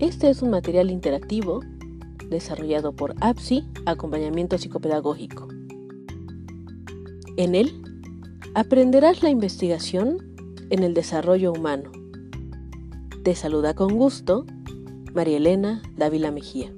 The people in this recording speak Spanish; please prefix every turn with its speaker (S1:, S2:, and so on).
S1: Este es un material interactivo desarrollado por APSI, Acompañamiento Psicopedagógico. En él aprenderás la investigación en el desarrollo humano. Te saluda con gusto María Elena Dávila Mejía.